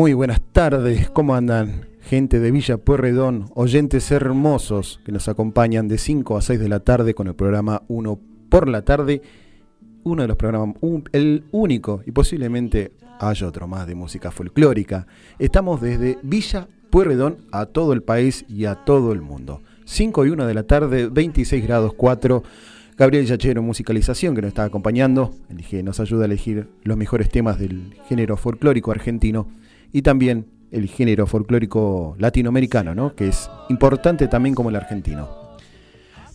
Muy, buenas tardes. ¿Cómo andan? Gente de Villa Puerredón, oyentes hermosos que nos acompañan de 5 a 6 de la tarde con el programa 1 por la tarde. Uno de los programas, el único y posiblemente haya otro más de música folclórica. Estamos desde Villa Puerredón a todo el país y a todo el mundo. 5 y 1 de la tarde, 26 grados 4 Gabriel Yachero, musicalización, que nos está acompañando, nos ayuda a elegir los mejores temas del género folclórico argentino y también el género folclórico latinoamericano, ¿no? que es importante también como el argentino.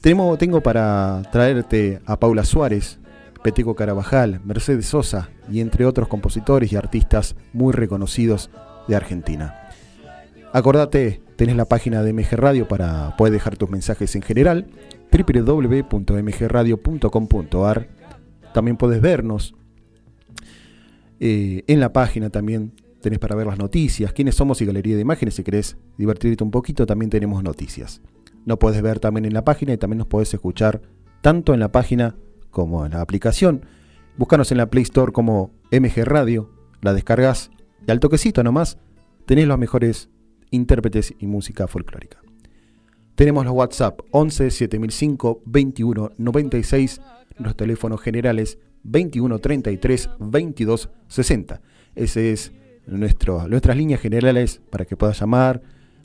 Tenemos, tengo para traerte a Paula Suárez, Peteco Carabajal, Mercedes Sosa y entre otros compositores y artistas muy reconocidos de Argentina. Acordate, tenés la página de MG Radio para poder dejar tus mensajes en general www.mgradio.com.ar. También puedes vernos eh, en la página también tenés para ver las noticias, quiénes somos y galería de imágenes. Si querés divertirte un poquito, también tenemos noticias. Nos podés ver también en la página y también nos podés escuchar tanto en la página como en la aplicación. Búscanos en la Play Store como MG Radio, la descargas y al toquecito nomás tenés los mejores intérpretes y música folclórica. Tenemos los WhatsApp 11 7005 21 96, los teléfonos generales 21 33 22 60. Ese es nuestro, nuestras líneas generales para que puedas llamar,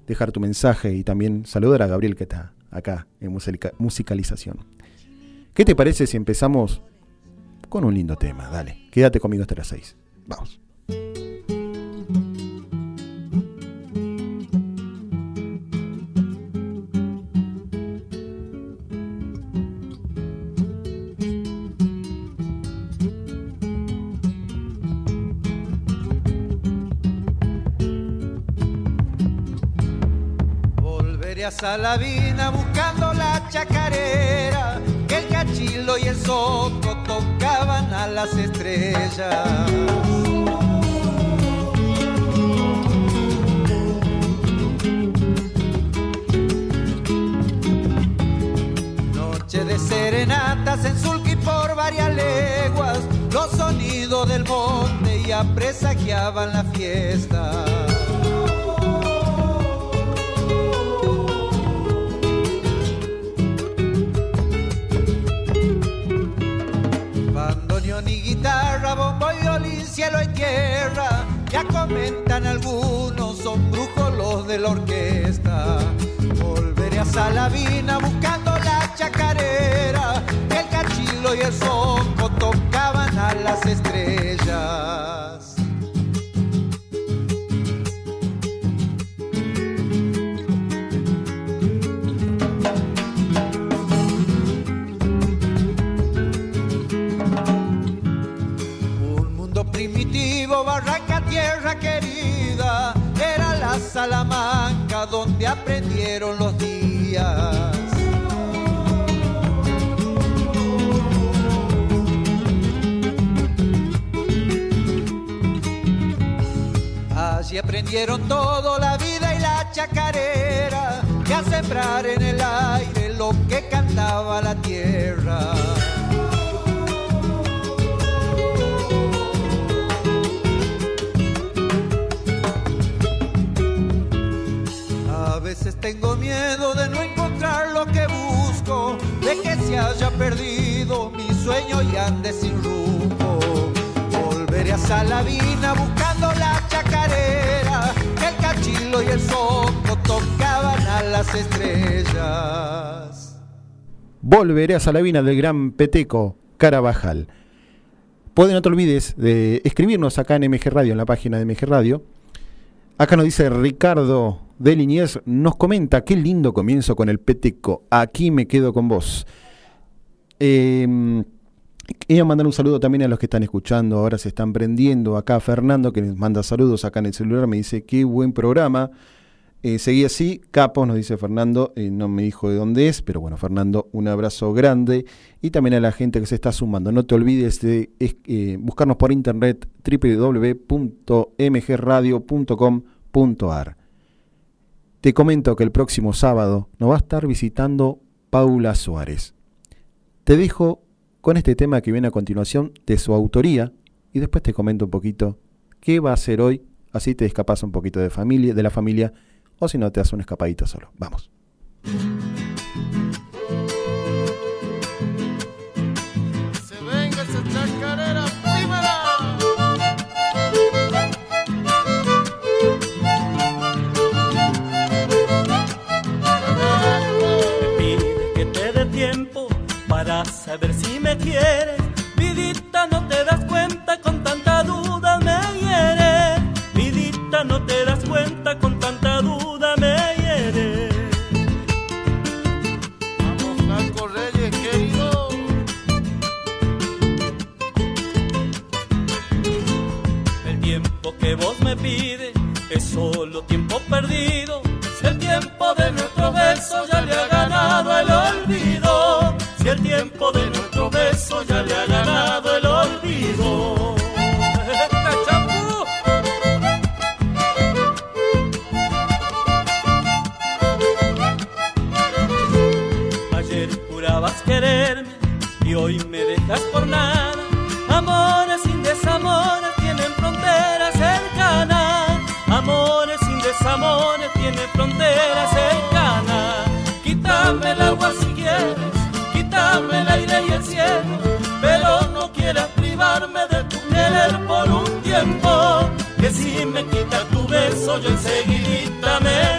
dejar tu mensaje y también saludar a Gabriel que está acá en musicalización. ¿Qué te parece si empezamos con un lindo tema? Dale, quédate conmigo hasta las 6. Vamos. Salavina buscando la chacarera, que el cachilo y el soco tocaban a las estrellas. Noche de serenatas en Sulqui por varias leguas, los sonidos del monte ya presagiaban la fiesta. Guitarra, bombo violín, cielo y tierra. Ya comentan algunos, son brujos los de la orquesta. Volveré a Salavina buscando la chacarera, el cachilo y el soco tocaban a las estrellas. Querida, era la Salamanca donde aprendieron los días. Allí aprendieron todo, la vida y la chacarera, y a sembrar en el aire lo que cantaba la tierra. Tengo miedo de no encontrar lo que busco, de que se haya perdido mi sueño y ande sin rumbo. Volveré a Salavina buscando la chacarera, el cachilo y el soco tocaban a las estrellas. Volveré a Salavina del gran Peteco Carabajal. Pueden no te olvides de escribirnos acá en MG Radio, en la página de MG Radio. Acá nos dice Ricardo de Liniers nos comenta, qué lindo comienzo con el Peteco, aquí me quedo con vos. Eh, Quería mandar un saludo también a los que están escuchando, ahora se están prendiendo. Acá Fernando, que nos manda saludos acá en el celular, me dice, qué buen programa. Eh, seguí así, Capo, nos dice Fernando, eh, no me dijo de dónde es, pero bueno, Fernando, un abrazo grande y también a la gente que se está sumando. No te olvides de eh, buscarnos por internet www.mgradio.com.ar. Te comento que el próximo sábado nos va a estar visitando Paula Suárez. Te dejo con este tema que viene a continuación de su autoría y después te comento un poquito qué va a hacer hoy, así te escapas un poquito de familia, de la familia o si no te das una escapadita solo. Vamos. Saber si me quieres. Vidita, no te das cuenta, con tanta duda me hieres. Vidita, no te das cuenta, con tanta duda me hieres. Vamos, Franco Reyes, querido. El tiempo que vos me pides es solo tiempo perdido. Si el tiempo de nuestro beso Si me quita tu beso, yo enseguidita me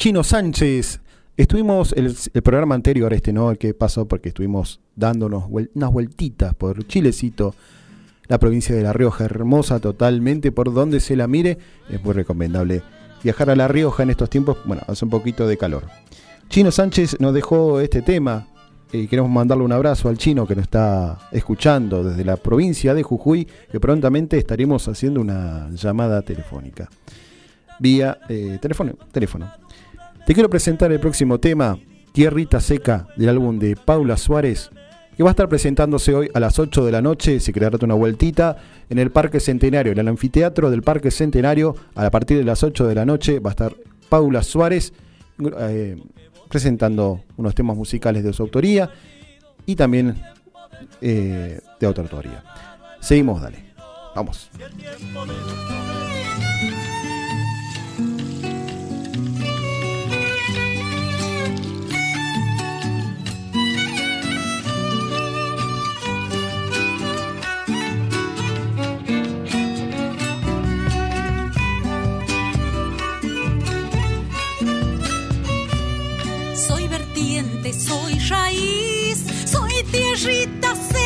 Chino Sánchez. Estuvimos el, el programa anterior, este no, el que pasó, porque estuvimos dándonos unas vueltitas por Chilecito, la provincia de La Rioja, hermosa totalmente, por donde se la mire, es muy recomendable viajar a La Rioja en estos tiempos, bueno, hace un poquito de calor. Chino Sánchez nos dejó este tema, y queremos mandarle un abrazo al chino que nos está escuchando desde la provincia de Jujuy, que prontamente estaremos haciendo una llamada telefónica vía eh, teléfono, teléfono. Te quiero presentar el próximo tema, Tierrita Seca, del álbum de Paula Suárez, que va a estar presentándose hoy a las 8 de la noche, si querés darte una vueltita, en el Parque Centenario, en el anfiteatro del Parque Centenario, a partir de las 8 de la noche va a estar Paula Suárez eh, presentando unos temas musicales de su autoría y también eh, de otra autoría. Seguimos, dale. Vamos. Soy tierrita seca,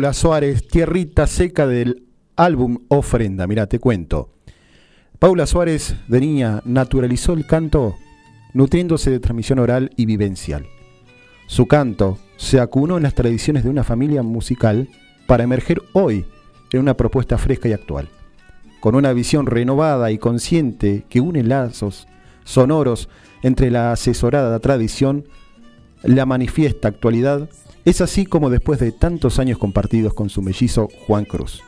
Paula Suárez, Tierrita Seca del álbum Ofrenda. Mira, te cuento. Paula Suárez de niña naturalizó el canto nutriéndose de transmisión oral y vivencial. Su canto se acunó en las tradiciones de una familia musical para emerger hoy en una propuesta fresca y actual. Con una visión renovada y consciente que une lazos sonoros entre la asesorada tradición, la manifiesta actualidad, es así como después de tantos años compartidos con su mellizo Juan Cruz.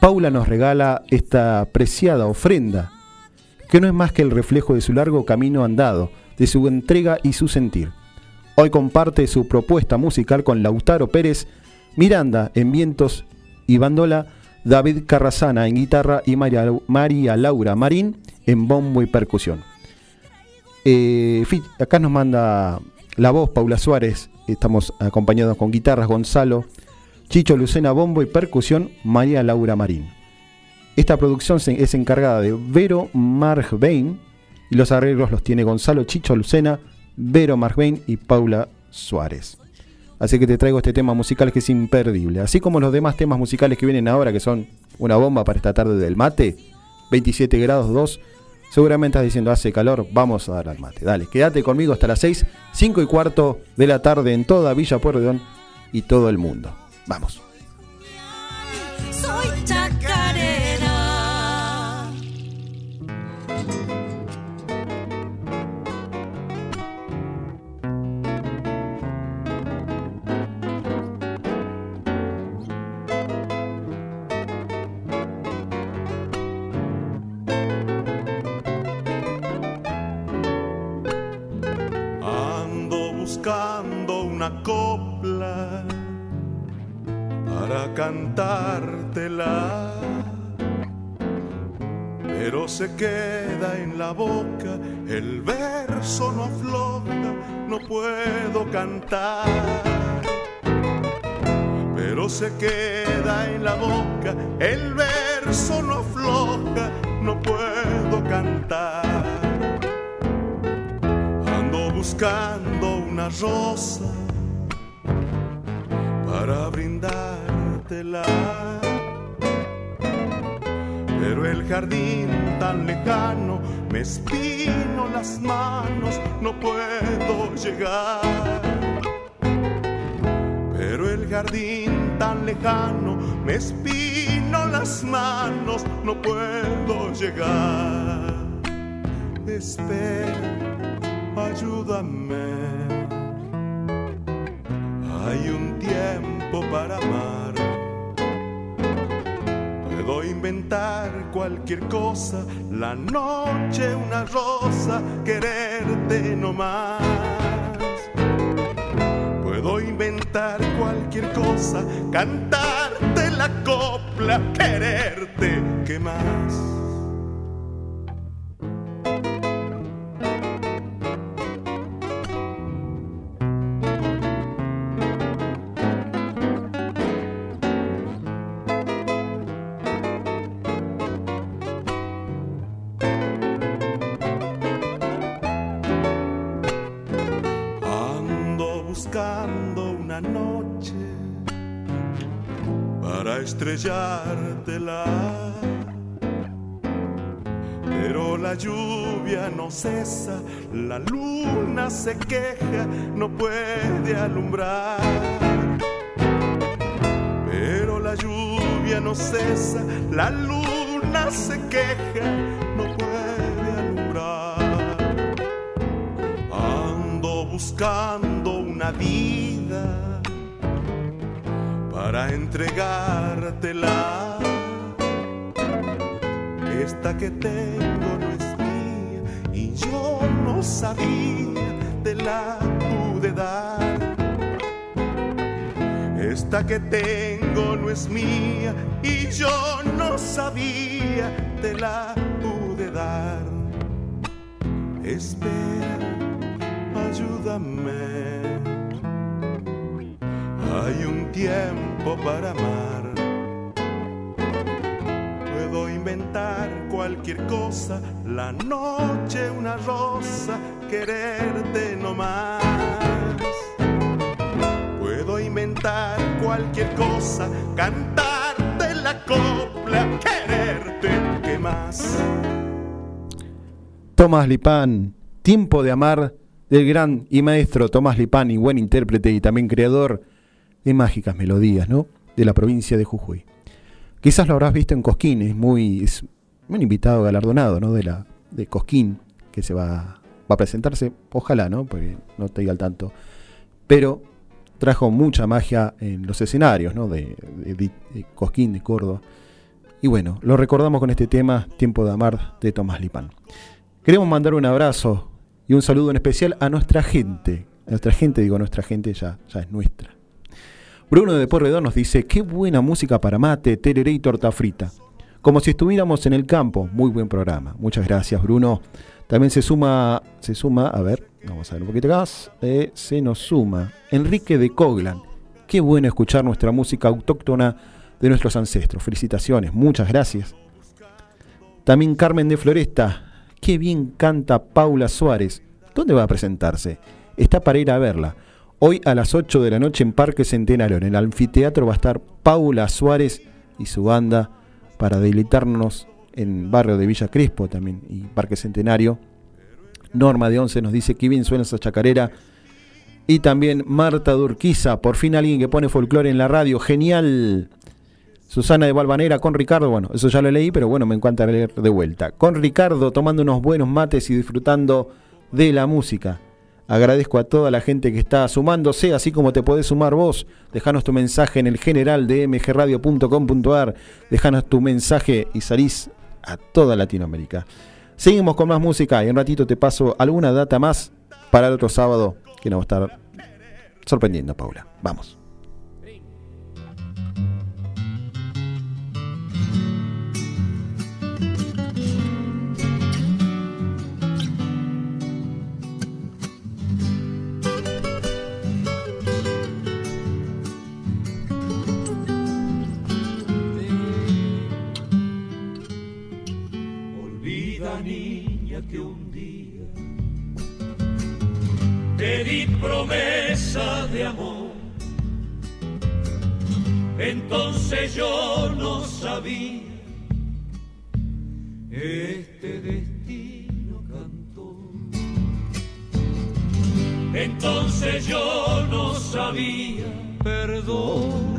Paula nos regala esta preciada ofrenda, que no es más que el reflejo de su largo camino andado, de su entrega y su sentir. Hoy comparte su propuesta musical con Lautaro Pérez, Miranda en vientos y bandola, David Carrazana en guitarra y María, María Laura Marín en bombo y percusión. Eh, acá nos manda la voz Paula Suárez, estamos acompañados con guitarras Gonzalo, Chicho Lucena bombo y percusión María Laura Marín. Esta producción es encargada de Vero Margbein y los arreglos los tiene Gonzalo Chicho Lucena, Vero Margbein y Paula Suárez. Así que te traigo este tema musical que es imperdible. Así como los demás temas musicales que vienen ahora, que son una bomba para esta tarde del mate, 27 grados 2. Seguramente estás diciendo, hace calor, vamos a dar al mate. Dale, quédate conmigo hasta las 6, 5 y cuarto de la tarde en toda Villa Pueyrredón y todo el mundo. Vamos. Una copla para cantártela, pero se queda en la boca, el verso no afloja, no puedo cantar. Pero se queda en la boca, el verso no afloja, no puedo cantar. Ando buscando una rosa para brindártela. Pero el jardín tan lejano me espino las manos, no puedo llegar. Pero el jardín tan lejano me espino las manos, no puedo llegar. Espera, ayúdame. Hay un tiempo para amar. Puedo inventar cualquier cosa, la noche una rosa, quererte no más. Puedo inventar cualquier cosa, cantarte la copla, quererte, ¿qué más? Buscando una noche para estrellártela. Pero la lluvia no cesa, la luna se queja, no puede alumbrar. Pero la lluvia no cesa, la luna se queja, no puede alumbrar. Ando buscando vida para entregártela. Esta que tengo no es mía y yo no sabía, te la pude dar. Esta que tengo no es mía y yo no sabía, te la pude dar. Espera, ayúdame. Hay un tiempo para amar. Puedo inventar cualquier cosa, la noche una rosa, quererte no más. Puedo inventar cualquier cosa, cantarte la copla, quererte, ¿qué más? Tomás Lipán, Tiempo de Amar, del gran y maestro Tomás Lipán, y buen intérprete y también creador de mágicas melodías, ¿no? De la provincia de Jujuy. Quizás lo habrás visto en Cosquín, es muy es un invitado galardonado, ¿no? De la de Cosquín que se va, a presentarse, ojalá, ¿no? Porque no estoy al tanto. Pero trajo mucha magia en los escenarios, ¿no? De, de- de- de Cosquín, de Córdoba. Y bueno, lo recordamos con este tema, Tiempo de Amar, de Tomás Lipán. Queremos mandar un abrazo y un saludo en especial a nuestra gente. A nuestra gente, digo, nuestra gente ya, ya es nuestra. Bruno de Porredón nos dice, qué buena música para mate, tereré y torta frita. Como si estuviéramos en el campo. Muy buen programa. Muchas gracias, Bruno. También se suma, se suma, a ver, vamos a ver un poquito más. eh, se nos suma Enrique de Coglan. Qué bueno escuchar nuestra música autóctona de nuestros ancestros. Felicitaciones, muchas gracias. También Carmen de Floresta. Qué bien canta Paula Suárez. ¿Dónde va a presentarse? Está para ir a verla. Hoy a las 8 de la noche en Parque Centenario, en el anfiteatro, va a estar Paula Suárez y su banda para deleitarnos en barrio de Villa Crespo también y Parque Centenario. Norma de Once nos dice que bien suena esa chacarera. Y también Marta Durquiza, por fin alguien que pone folclore en la radio. Genial. Susana de Balvanera con Ricardo, bueno, eso ya lo leí, pero bueno, me encanta leer de vuelta. Con Ricardo tomando unos buenos mates y disfrutando de la música. Agradezco a toda la gente que está sumándose, así como te podés sumar vos. Dejanos tu mensaje en el general de mgradio.com.ar. Dejanos tu mensaje y salís a toda Latinoamérica. Seguimos con más música y en un ratito te paso alguna data más para el otro sábado que nos va a estar sorprendiendo, Paula. Vamos. Niña que un día te di promesa de amor. Entonces yo no sabía este destino cantó. Entonces yo no sabía, perdona,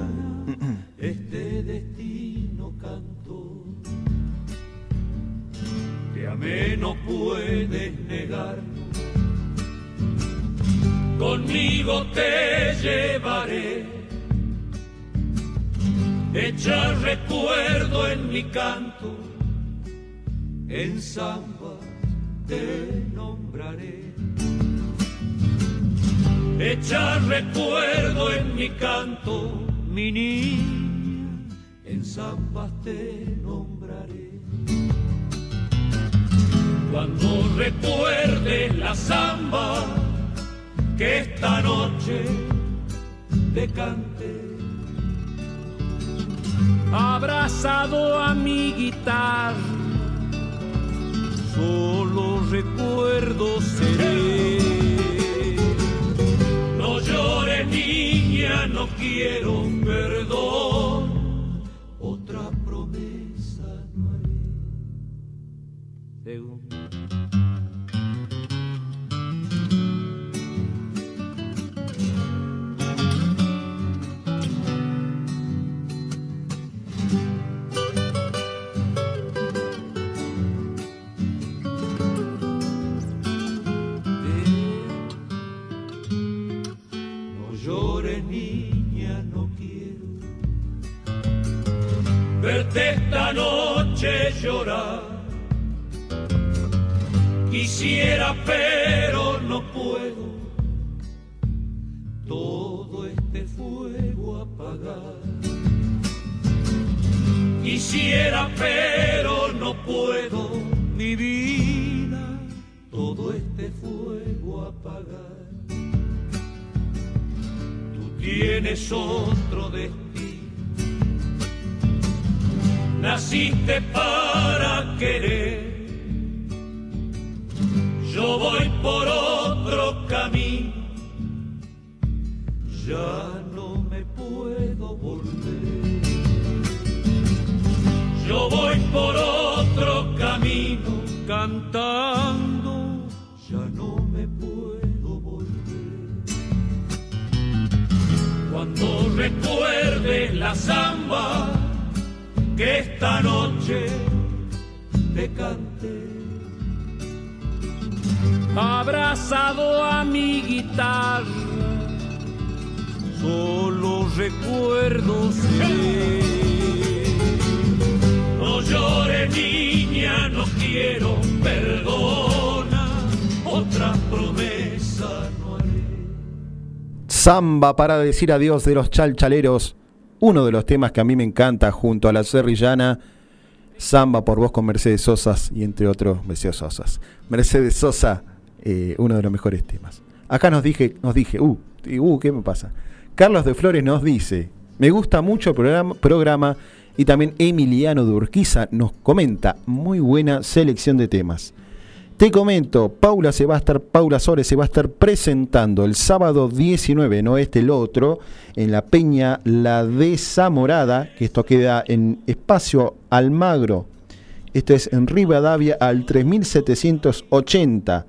Amé, no puedes negar. Conmigo te llevaré Echa recuerdo en mi canto, en samba te nombraré. Echa recuerdo en mi canto, mi niña, en samba te Cuando recuerdes la samba que esta noche te canté abrazado a mi guitarra, solo recuerdo seré. No llores niña, no quiero perdón, esta noche llorar. Quisiera, pero no puedo todo este fuego apagar. Quisiera, pero no puedo mi vida todo este fuego apagar. Tienes otro destino naciste para querer. Yo voy por otro camino, ya no me puedo volver. Yo voy por otro camino, cantando, Cuando recuerdes la samba, que esta noche te cante. Abrazado a mi guitarra, solo recuerdo ser. No llores niña, no quiero perdona, Samba para decir adiós de los chalchaleros uno de los temas que a mí me encanta junto a la serrillana, Samba por voz con Mercedes Sosas y entre otros Mercedes Sosas. Mercedes Sosa, eh, uno de los mejores temas. Acá nos dije, nos dije, uh, uh, ¿qué me pasa? Carlos de Flores nos dice, me gusta mucho el programa, programa y también Emiliano de Urquiza nos comenta, muy buena selección de temas. Te comento, Paula se va a estar, Paula Sores se va a estar presentando el sábado 19, no este el otro, en la Peña La Desamorada, que esto queda en Espacio Almagro. Esto es en Rivadavia al 3780.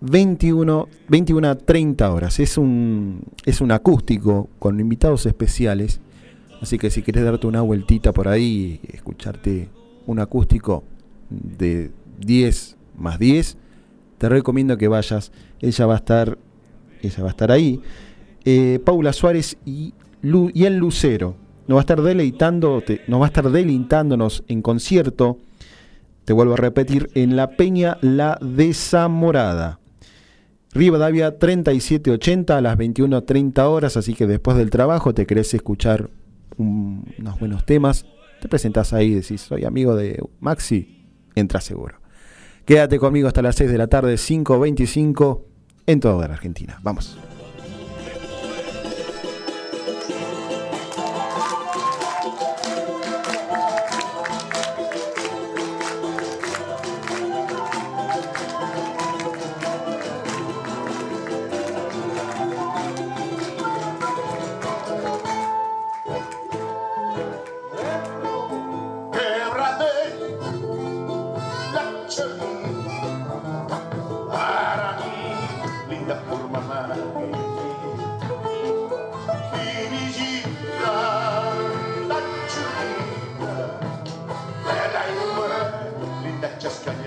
21, 21 a 30 horas. Es un, es un acústico con invitados especiales. Así que si quieres darte una vueltita por ahí escucharte un acústico de 10 más 10, te recomiendo que vayas. Ella va a estar, ella va a estar ahí. Eh, Paula Suárez y, el Lucero. Nos va a estar deleitando, nos va a estar deleitándonos en concierto. Te vuelvo a repetir, en la Peña La Desamorada. Rivadavia 3780 a las 21.30 horas, así que después del trabajo te querés escuchar unos buenos temas, te presentás ahí y decís, soy amigo de Maxi, entra seguro. Quédate conmigo hasta las 6 de la tarde, 5.25 en toda la Argentina. Vamos. chascaña.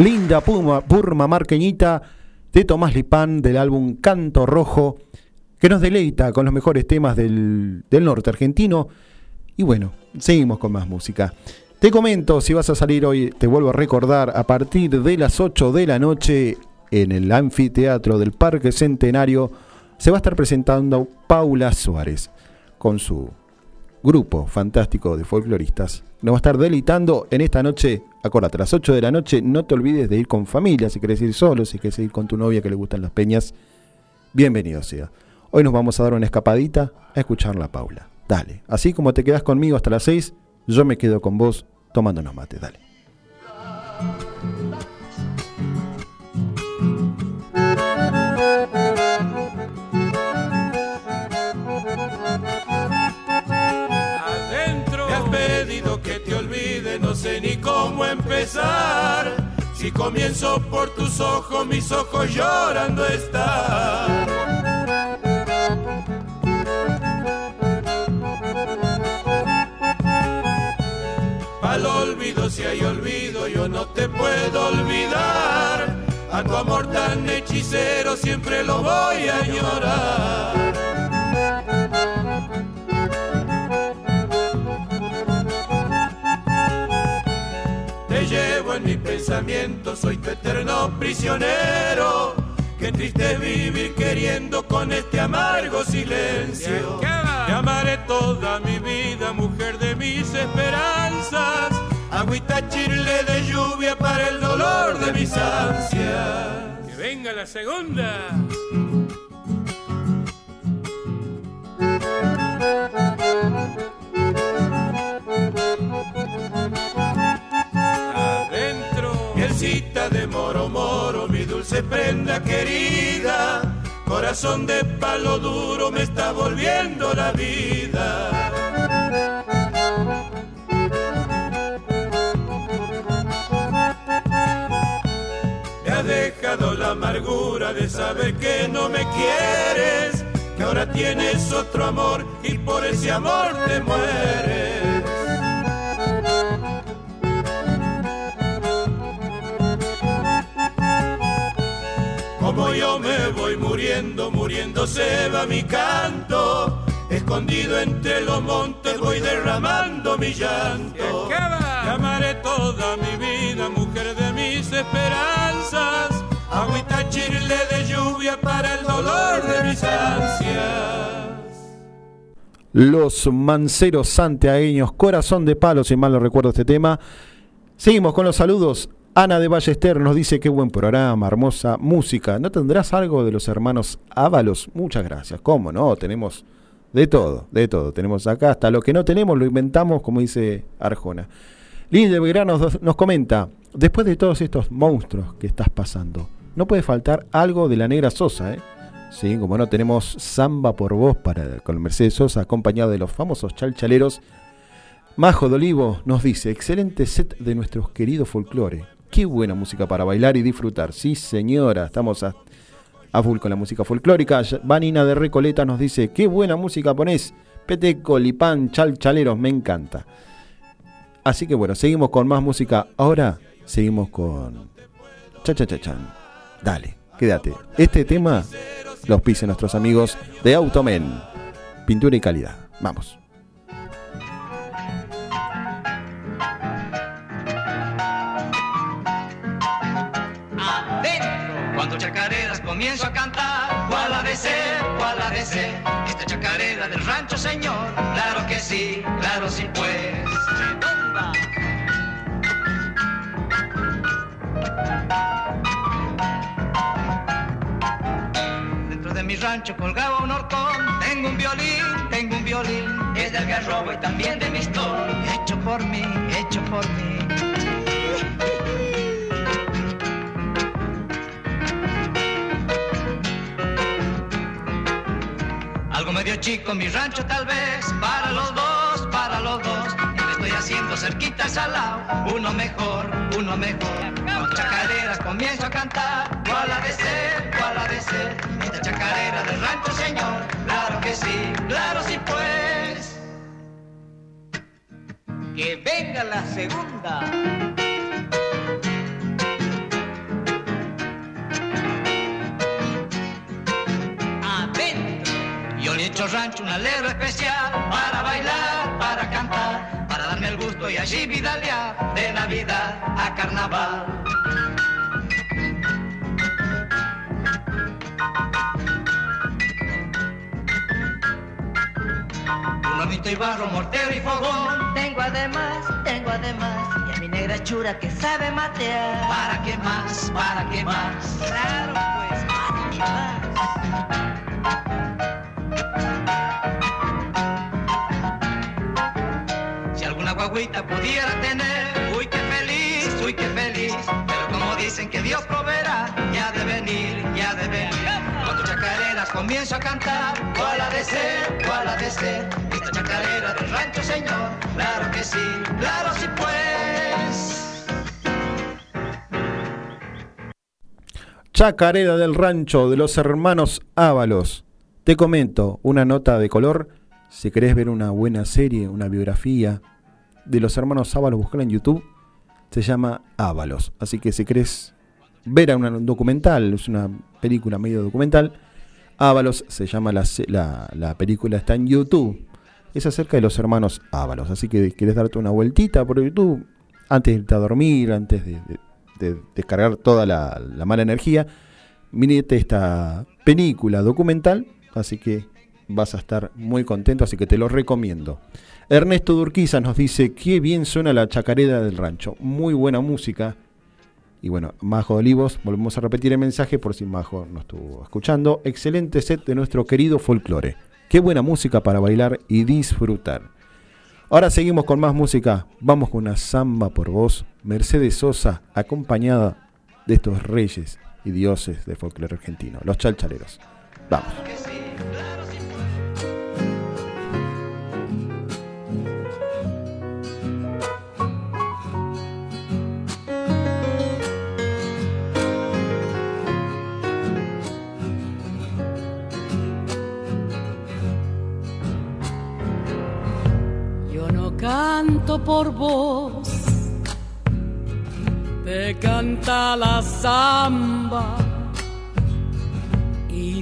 Linda Puma, Purma Marqueñita de Tomás Lipán del álbum Canto Rojo, que nos deleita con los mejores temas del, del norte argentino. Y bueno, seguimos con más música. Te comento, si vas a salir hoy, te vuelvo a recordar, a partir de las 8 de la noche en el anfiteatro del Parque Centenario, se va a estar presentando Paula Suárez con su grupo fantástico de folcloristas. Nos va a estar deleitando en esta noche, acuérdate, a las 8 de la noche, no te olvides de ir con familia, si quieres ir solo, si quieres ir con tu novia que le gustan las peñas, bienvenido sea. Hoy nos vamos a dar una escapadita a escucharla a Paula. Dale, así como te quedas conmigo hasta las 6, yo me quedo con vos tomando unos dale. Si comienzo por tus ojos, mis ojos llorando están. Al olvido, si hay olvido, yo no te puedo olvidar. A tu amor tan hechicero siempre lo voy a llorar. Pensamiento, soy tu eterno prisionero. Qué triste vivir queriendo con este amargo silencio. Te amaré toda mi vida, mujer de mis esperanzas. Agüita chirle de lluvia para el dolor de mis ansias. Que venga la segunda. De moro moro, mi dulce prenda querida. Corazón de palo duro me está volviendo la vida. Me ha dejado la amargura de saber que no me quieres, que ahora tienes otro amor y por ese amor te mueres. Muriendo, muriendo se va mi canto. Escondido entre los montes voy derramando mi llanto. Te amaré toda mi vida, mujer de mis esperanzas. Agüita chirle de lluvia para el dolor de mis ansias. Los manceros santiagueños, corazón de palo, si mal no recuerdo este tema. Seguimos con los saludos. Ana de Ballester nos dice qué buen programa, hermosa música. ¿No tendrás algo de los hermanos Ábalos? Muchas gracias. ¿Cómo no? Tenemos de todo, de todo. Tenemos acá hasta lo que no tenemos lo inventamos, como dice Arjona. Linde Belgrano nos, nos comenta, después de todos estos monstruos que estás pasando, no puede faltar algo de la negra Sosa, ¿eh? Sí, como no tenemos samba por voz para, con Mercedes Sosa, acompañado de los famosos chalchaleros. Majo de Olivo nos dice, excelente set de nuestros queridos folclore. Qué buena música para bailar y disfrutar. Sí, señora, estamos a, a full con la música folclórica. Vanina de Recoleta nos dice, qué buena música ponés. Peteco, Lipán, chalchaleros, me encanta. Así que bueno, seguimos con más música. Ahora seguimos con cha cha cha chan. Dale, quédate. Este tema los pisen nuestros amigos de Automen. Pintura y calidad. Vamos. Ser? ¿Cuál ha de ser? Esta chacarera del rancho, señor. Claro que sí, claro sí, pues. Tumba. mi rancho colgaba un horcón. Tengo un violín, tengo un violín, es del garrobo y también de mi Hecho por mí, hecho por mí. Medio chico mi rancho tal vez, para los dos, para los dos. Le estoy haciendo cerquita al lado, uno mejor, uno mejor. Con chacareras comienzo a cantar, cuál ha de ser, cuál ha de ser. Esta chacarera del rancho señor, claro que sí, claro sí pues. Que venga la segunda. Hecho rancho una letra especial para bailar, para cantar, para darme el gusto y allí vidalear de Navidad a Carnaval. Un y barro, mortero y fogón. Tengo además, tengo además, y a mi negra chura que sabe matear. ¿Para qué más? ¿Para qué más? Claro pues, ¿para qué más? Guaguita pudiera tener, uy qué feliz, uy qué feliz. Pero como dicen que Dios proveerá, ya de venir, ya de venir. Tus chacareras comienzo a cantar, cuál ha de ser, cuál ha de ser. Esta chacarera del rancho, señor, claro que sí, claro sí pues. Chacarera del rancho de los hermanos Ábalos. Te comento una nota de color. Si querés ver una buena serie, una biografía, de los hermanos Ábalos, buscarla en YouTube. Se llama Ábalos. Así que si querés ver a un documental, es una película medio documental, Ábalos se llama la, la, película, está en YouTube. Es acerca de los hermanos Ábalos. Así que querés darte una vueltita por YouTube antes de irte a dormir, antes de, descargar toda la, la, mala energía. Mirete esta película documental. Así que vas a estar muy contento, así que te lo recomiendo. Ernesto Durquiza nos dice, qué bien suena la chacarera del rancho, muy buena música. Y bueno, Majo de Olivos, volvemos a repetir el mensaje por si Majo no estuvo escuchando. Excelente set de nuestro querido folclore. Qué buena música para bailar y disfrutar. Ahora seguimos con más música. Vamos con una samba por voz. Mercedes Sosa, acompañada de estos reyes y dioses del folclore argentino, los chalchaleros. Vamos. canto por vos, te canta la samba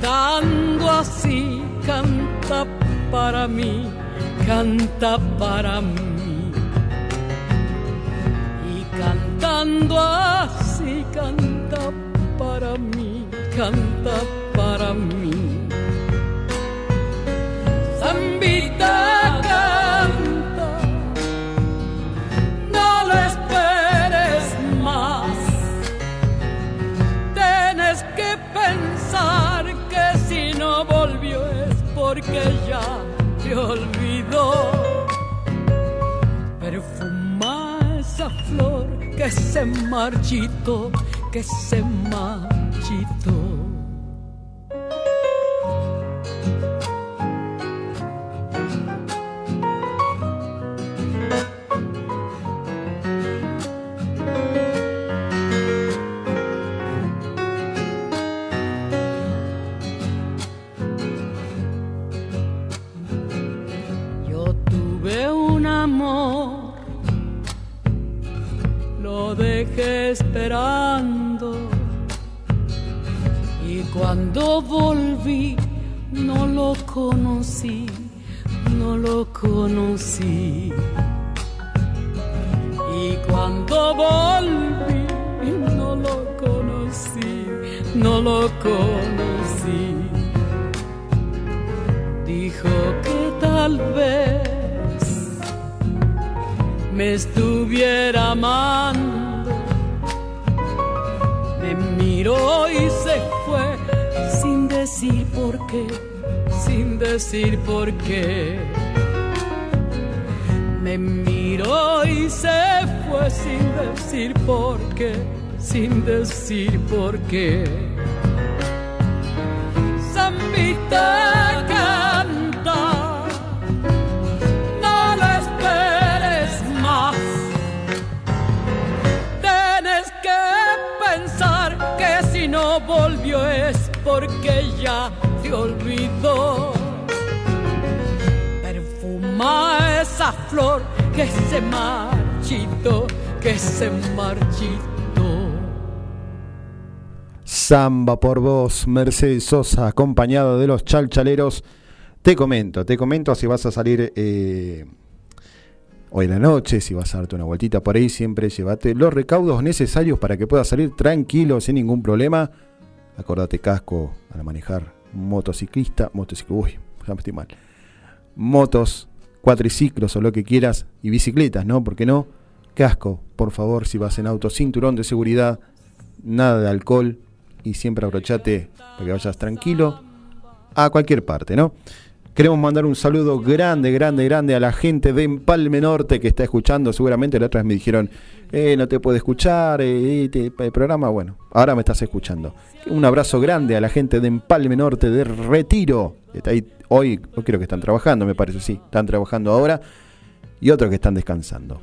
cantando así canta para mí, canta para mí y cantando así canta para mí, canta para mí. Que se marchitó, que se marchitó. Volvió es porque ya te olvidó. Perfuma esa flor que se marchitó, que se marchitó. Samba por vos, Mercedes Sosa, acompañado de los chalchaleros. Te comento, te comento si vas a salir eh, hoy en la noche, si vas a darte una vueltita por ahí, siempre llévate los recaudos necesarios para que puedas salir tranquilo, sin ningún problema. Acordate casco para manejar motociclista, motociclo, uy, ya me estoy mal. Motos, cuatriciclos o lo que quieras y bicicletas, ¿no? ¿Por qué no? Casco, por favor, si vas en auto, cinturón de seguridad, nada de alcohol y siempre abrochate para que vayas tranquilo a cualquier parte, ¿no? Queremos mandar un saludo grande, grande, grande a la gente de Empalme Norte que está escuchando. Seguramente la otra vez me dijeron, eh, no te puedo escuchar, eh, el programa, bueno, ahora me estás escuchando. Un abrazo grande a la gente de Empalme Norte de Retiro. Está ahí hoy, creo que están trabajando, me parece, sí, están trabajando ahora. Y otros que están descansando.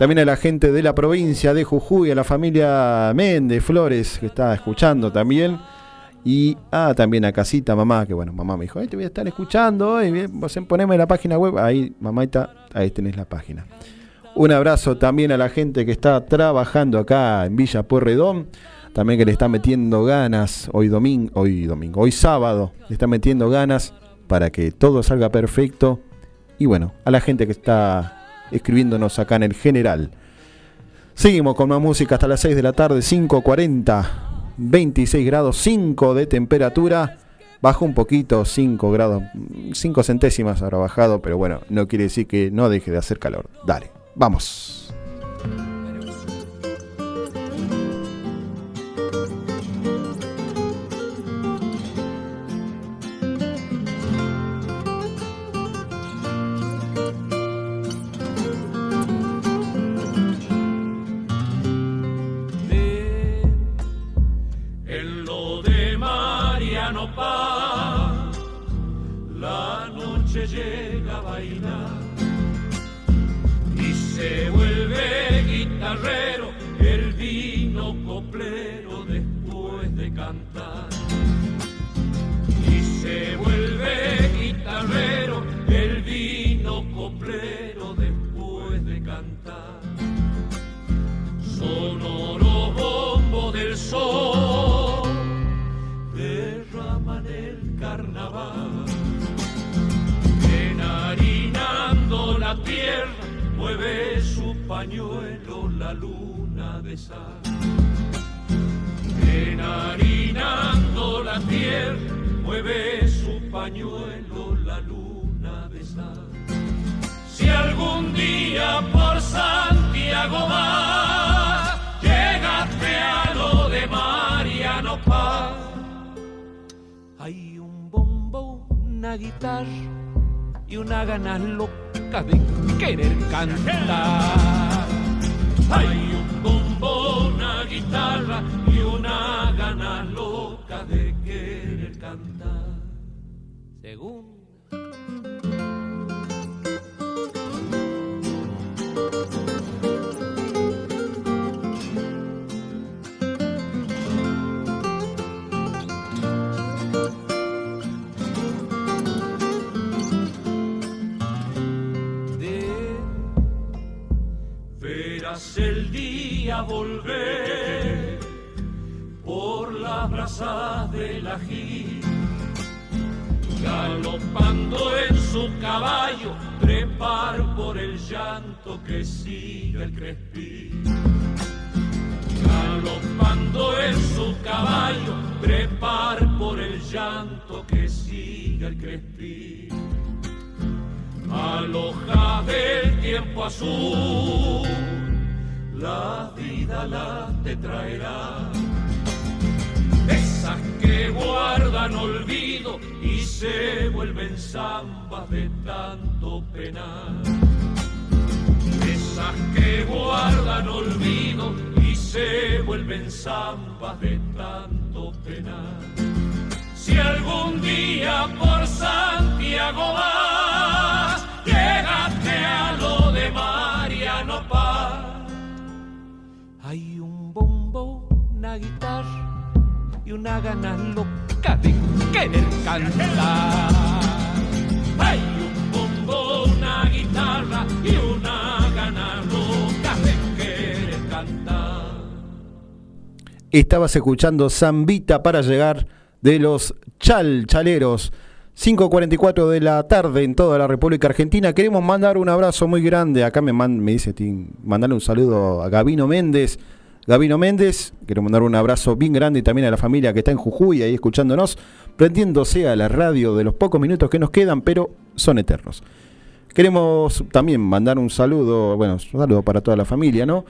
También a la gente de la provincia de Jujuy, a la familia Méndez Flores, que está escuchando también. Y ah, también a Casita, mamá, que bueno, mamá me dijo, "Ay, te voy a estar escuchando, hoy, bien, vos poneme la página web. Ahí, mamita, ahí tenés la página. Un abrazo también a la gente que está trabajando acá en Villa Pueyrredón. También que le está metiendo ganas hoy domingo, hoy domingo, hoy sábado, le está metiendo ganas para que todo salga perfecto. Y bueno, a la gente que está escribiéndonos acá en el general. Seguimos con más música hasta las 6 de la tarde, 5.40, 26 grados 5 de temperatura. Bajó un poquito, 5 grados, 5 centésimas habrá bajado, pero bueno, no quiere decir que no deje de hacer calor. Dale, vamos. Volver por las brasas del ají. Galopando en su caballo, trepar por el llanto que sigue el crespín. Galopando en su caballo, trepar por el llanto que sigue el crespín. Aloja del tiempo azul, la te traerá esas que guardan olvido y se vuelven zambas de tanto penar. Esas que guardan olvido y se vuelven zambas de tanto penar. Si algún día por Santiago una guitarra y una gana loca de querer cantar. Hay un una guitarra y una gana loca de querer cantar. Estabas escuchando Zambita para llegar de los Chal Chaleros. 5.44 de la tarde en toda la República Argentina. Queremos mandar un abrazo muy grande. Acá me, man- me dice, Tim, mandarle un saludo a Gabino Méndez. Gabino Méndez, quiero mandar un abrazo bien grande y también a la familia que está en Jujuy ahí escuchándonos, prendiéndose a la radio de los pocos minutos que nos quedan, pero son eternos. Queremos también mandar un saludo, bueno, un saludo para toda la familia, ¿no?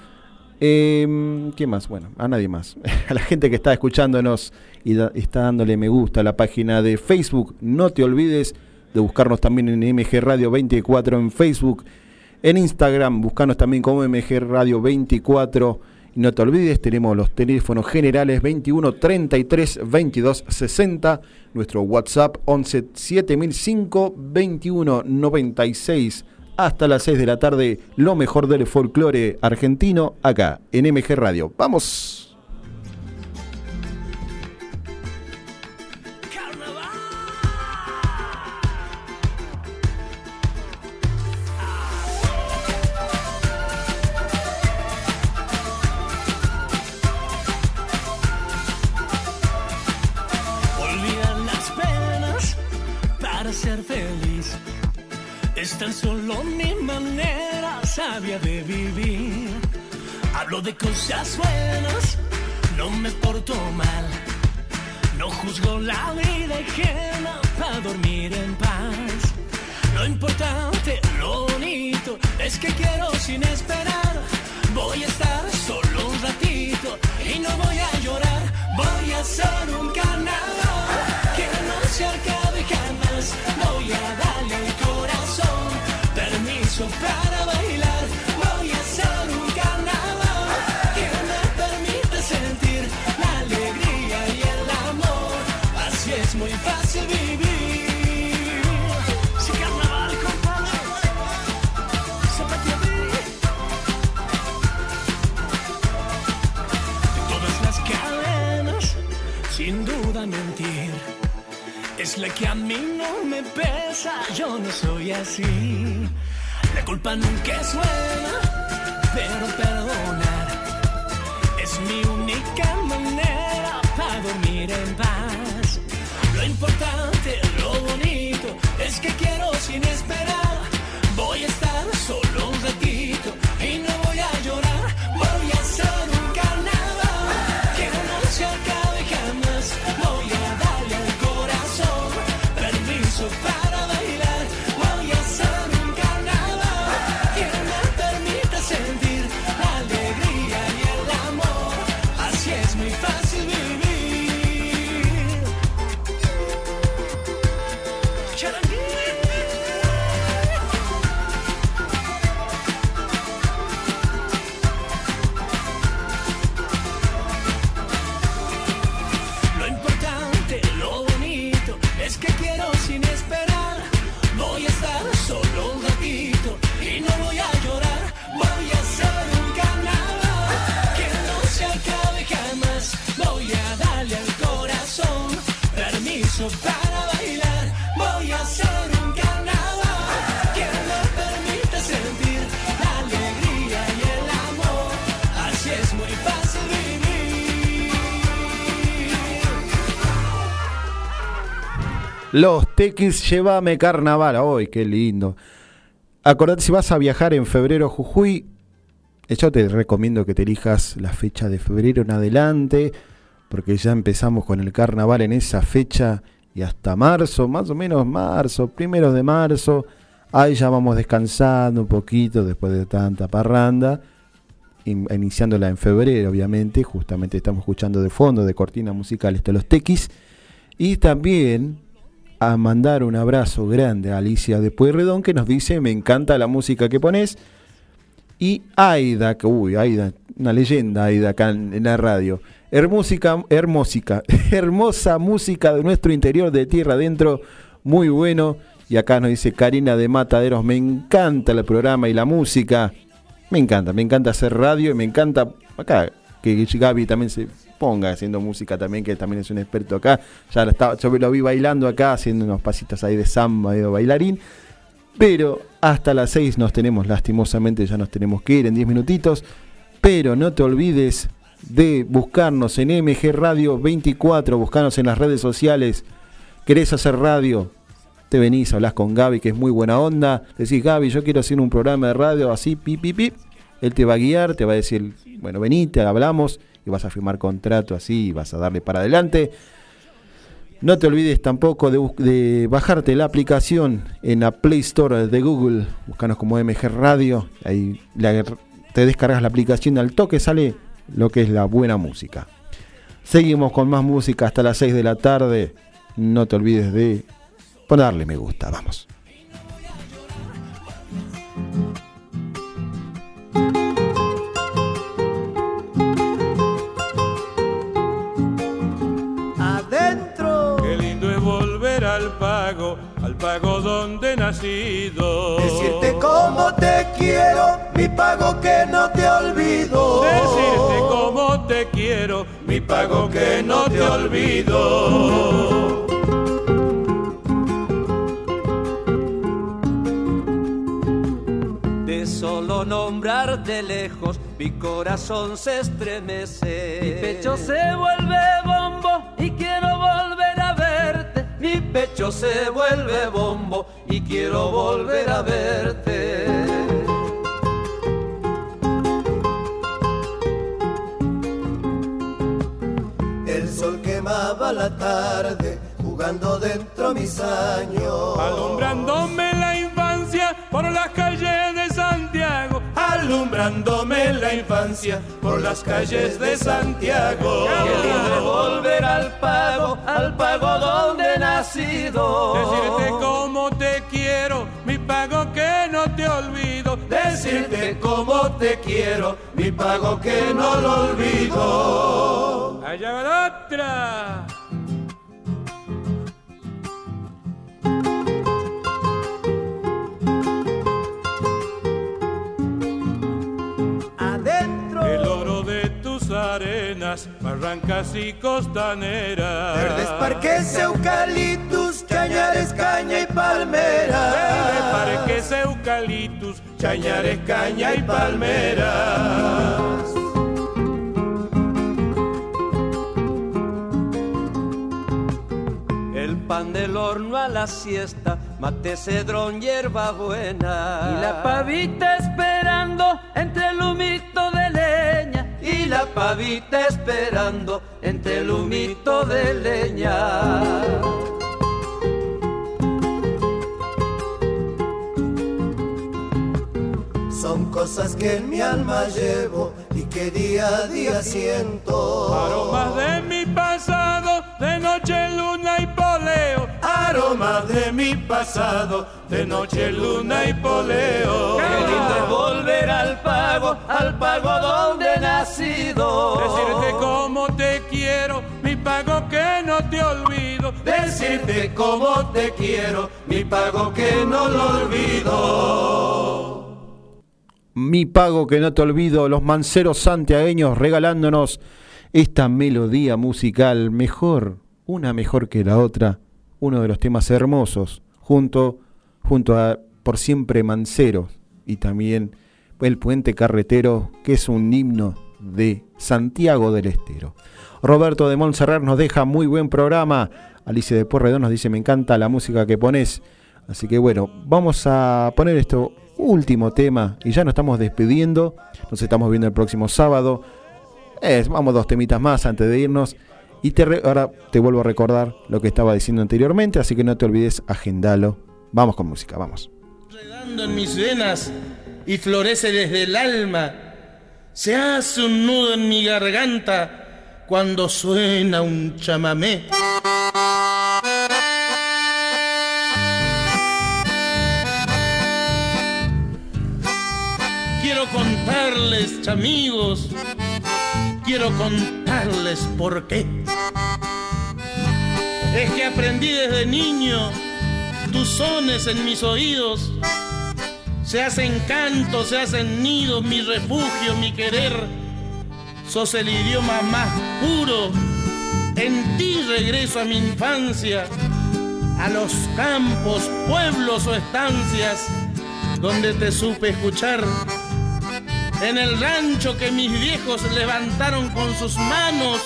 Eh, ¿Quién más? Bueno, a nadie más. A la gente que está escuchándonos y está dándole me gusta a la página de Facebook. No te olvides de buscarnos también en MG Radio 24 en Facebook. En Instagram, buscarnos también como MG Radio 24. Y no te olvides, tenemos los teléfonos generales 21 33 22 60. Nuestro WhatsApp 11 7005 21 96 hasta las 6 de la tarde, lo mejor del folclore argentino acá en MG Radio. ¡Vamos! Es tan solo mi manera sabia de vivir. Hablo de cosas buenas, no me porto mal. No juzgo la vida ajena para dormir en paz. Lo importante, lo bonito, es que quiero sin esperar. Voy a estar solo un ratito y no voy a llorar. Voy a hacer un canal que no se acabe jamás. Voy a corazón para bailar. Voy a hacer un carnaval que me permite sentir la alegría y el amor. Así es muy fácil vivir. Sin duda mentir. Es la que a mí no me pesa, yo no soy así. Culpa nunca es buena, pero perdonar es mi única manera para dormir en paz. Lo importante, lo bonito, es que quiero sin esperar. Los Tequis, llévame carnaval. ¡Ay, qué lindo! Acordate, si vas a viajar en febrero a Jujuy, eh, yo te recomiendo que te elijas la fecha de febrero en adelante, porque ya empezamos con el carnaval en esa fecha y hasta marzo, más o menos marzo, primero de marzo. Ahí ya vamos descansando un poquito después de tanta parranda, iniciándola en febrero, obviamente. Justamente estamos escuchando de fondo, de cortina musical, esto los tequis. Y también a mandar un abrazo grande a Alicia de Pueyrredón que nos dice, me encanta la música que pones. Y Aida, que uy, Aida, una leyenda Aida acá en, la radio. Hermósica, hermosa música de nuestro interior de tierra adentro, muy bueno. Y acá nos dice Karina de Mataderos, me encanta el programa y la música. Me encanta, me encanta hacer radio y me encanta acá que Gaby también se ponga haciendo música también, que también es un experto acá. Ya estaba, yo lo vi bailando acá, haciendo unos pasitos ahí de samba, de bailarín. Pero hasta las 6 nos tenemos, lastimosamente ya nos tenemos que ir en 10 minutitos. Pero no te olvides de buscarnos en MG Radio 24, buscarnos en las redes sociales. ¿Querés hacer radio? Te venís, hablas con Gaby, que es muy buena onda. Decís, Gaby, yo quiero hacer un programa de radio así, pi, pi, pi. Él te va a guiar, te va a decir, bueno, venite, hablamos y vas a firmar contrato así y vas a darle para adelante. No te olvides tampoco de, bajarte la aplicación en la Play Store de Google, búscanos como MG Radio, ahí te descargas la aplicación al toque sale lo que es la buena música. Seguimos con más música hasta las 6 de la tarde. No te olvides de ponerle me gusta, vamos. Al pago donde he nacido. Decirte cómo te quiero, mi pago que no te olvido. Decirte cómo te quiero, mi pago que no te olvido. De solo nombrar de lejos, mi corazón se estremece. Mi pecho se vuelve pecho se vuelve bombo y quiero volver a verte. El sol quemaba la tarde jugando dentro mis años, alumbrándome la infancia por las calles la infancia por las calles de Santiago. Qué lindo volver al pago, al pago donde he nacido. Decirte cómo te quiero, mi pago que no te olvido. Decirte cómo te quiero, mi pago que no lo olvido. Allá va otra. Barrancas y costaneras. Verdes parques, eucaliptus, chañares, caña y palmeras. Verdes parques, eucaliptus, chañares, caña y palmeras. El pan del horno a la siesta, mate cedrón, hierba buena. Y la pavita esperando entre el humito de la pavita esperando entre el humito de leña. Son cosas que en mi alma llevo y que día a día siento. Aromas de mi pasado, de noche, luna y poleo. Aromas de mi pasado, de noche, luna y poleo. Qué lindo es volver al pago, al pago nacido. Decirte cómo te quiero, mi pago que no te olvido. Decirte cómo te quiero, mi pago que no lo olvido. Mi pago que no te olvido, los manceros santiagueños regalándonos esta melodía musical mejor, una mejor que la otra, uno de los temas hermosos, junto, junto a Por siempre Mancero y también El Puente Carretero, que es un himno de Santiago del Estero. Roberto de Montserrat nos deja muy buen programa. Alicia de Porredón nos dice, me encanta la música que pones. Así que bueno, vamos a poner esto último tema y ya nos estamos despidiendo. Nos estamos viendo el próximo sábado. Vamos dos temitas más antes de irnos. Y te ahora te vuelvo a recordar lo que estaba diciendo anteriormente, así que no te olvides, agendalo. Vamos con música, vamos. Redando en mis venas y florece desde el alma. Se hace un nudo en mi garganta cuando suena un chamamé. Quiero contarles, chamigos, quiero contarles por qué. Es que aprendí desde niño tus sones en mis oídos. Se hacen cantos, se hacen nidos, mi refugio, mi querer. Sos el idioma más puro. En ti regreso a mi infancia, a los campos, pueblos o estancias donde te supe escuchar. En el rancho que mis viejos levantaron con sus manos,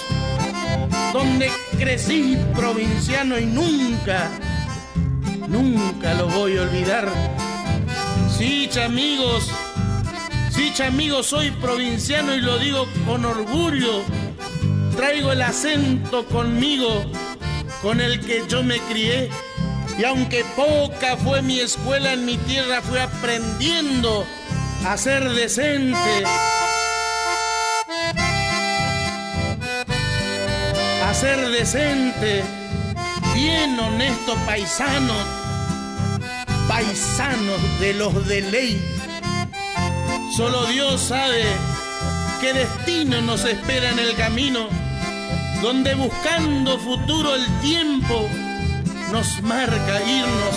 donde crecí provinciano y nunca, nunca lo voy a olvidar. Sí, chamigos, sí, chamigos, soy provinciano y lo digo con orgullo. Traigo el acento conmigo, con el que yo me crié. Y aunque poca fue mi escuela en mi tierra, fui aprendiendo a ser decente. A ser decente, bien honesto paisano, paisanos de los de ley. Solo Dios sabe qué destino nos espera en el camino, donde buscando futuro el tiempo nos marca irnos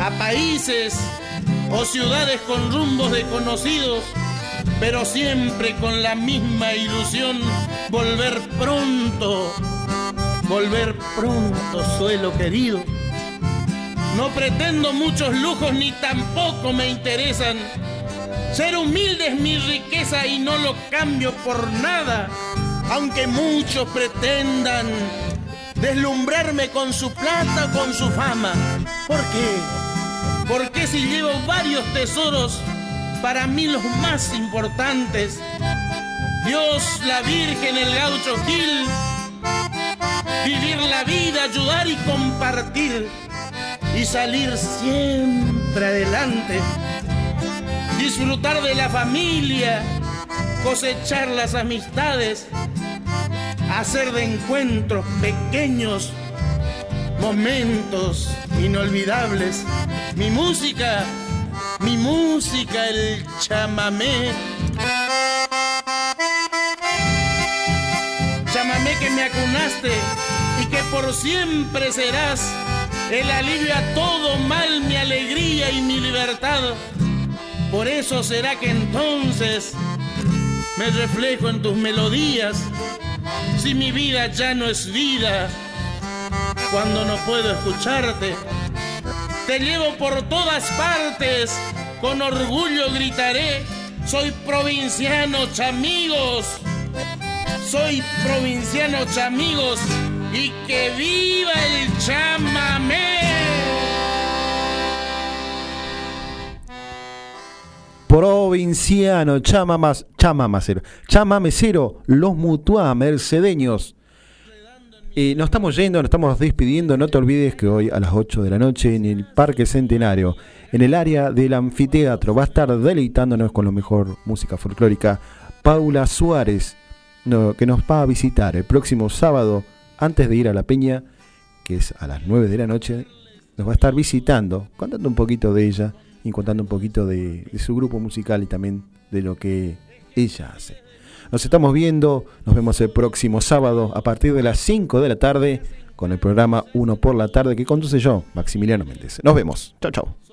a países o ciudades con rumbos desconocidos, pero siempre con la misma ilusión, volver pronto, volver pronto, suelo querido. No pretendo muchos lujos ni tampoco me interesan. Ser humilde es mi riqueza y no lo cambio por nada, aunque muchos pretendan deslumbrarme con su plata o con su fama. ¿Por qué? Porque si llevo varios tesoros, para mí los más importantes, Dios, la Virgen, el gaucho Gil, vivir la vida, ayudar y compartir y salir siempre adelante, disfrutar de la familia, cosechar las amistades, hacer de encuentros pequeños momentos inolvidables. Mi música, mi música, el chamamé. Chamamé que me acunaste y que por siempre serás el alivio a todo mal, mi alegría y mi libertad. Por eso será que entonces me reflejo en tus melodías. Si mi vida ya no es vida, cuando no puedo escucharte, te llevo por todas partes, con orgullo gritaré, soy provinciano, chamigos, soy provinciano, chamigos, y que viva el chamamé. Provinciano, chamamas, chamamacero, chamamecero, los mutuá, mercedeños. Y nos estamos yendo, nos estamos despidiendo. No te olvides que hoy a las 8 de la noche en el Parque Centenario, en el área del anfiteatro, va a estar deleitándonos con la mejor música folclórica Paula Suárez, que nos va a visitar el próximo sábado antes de ir a la Peña, que es a las 9 de la noche. Nos va a estar visitando, contando un poquito de ella y contando un poquito de, de su grupo musical y también de lo que ella hace. Nos estamos viendo, nos vemos el próximo sábado a partir de las 5 de la tarde con el programa 1 por la tarde que conduce yo, Maximiliano Méndez. Nos vemos. Chao, chao.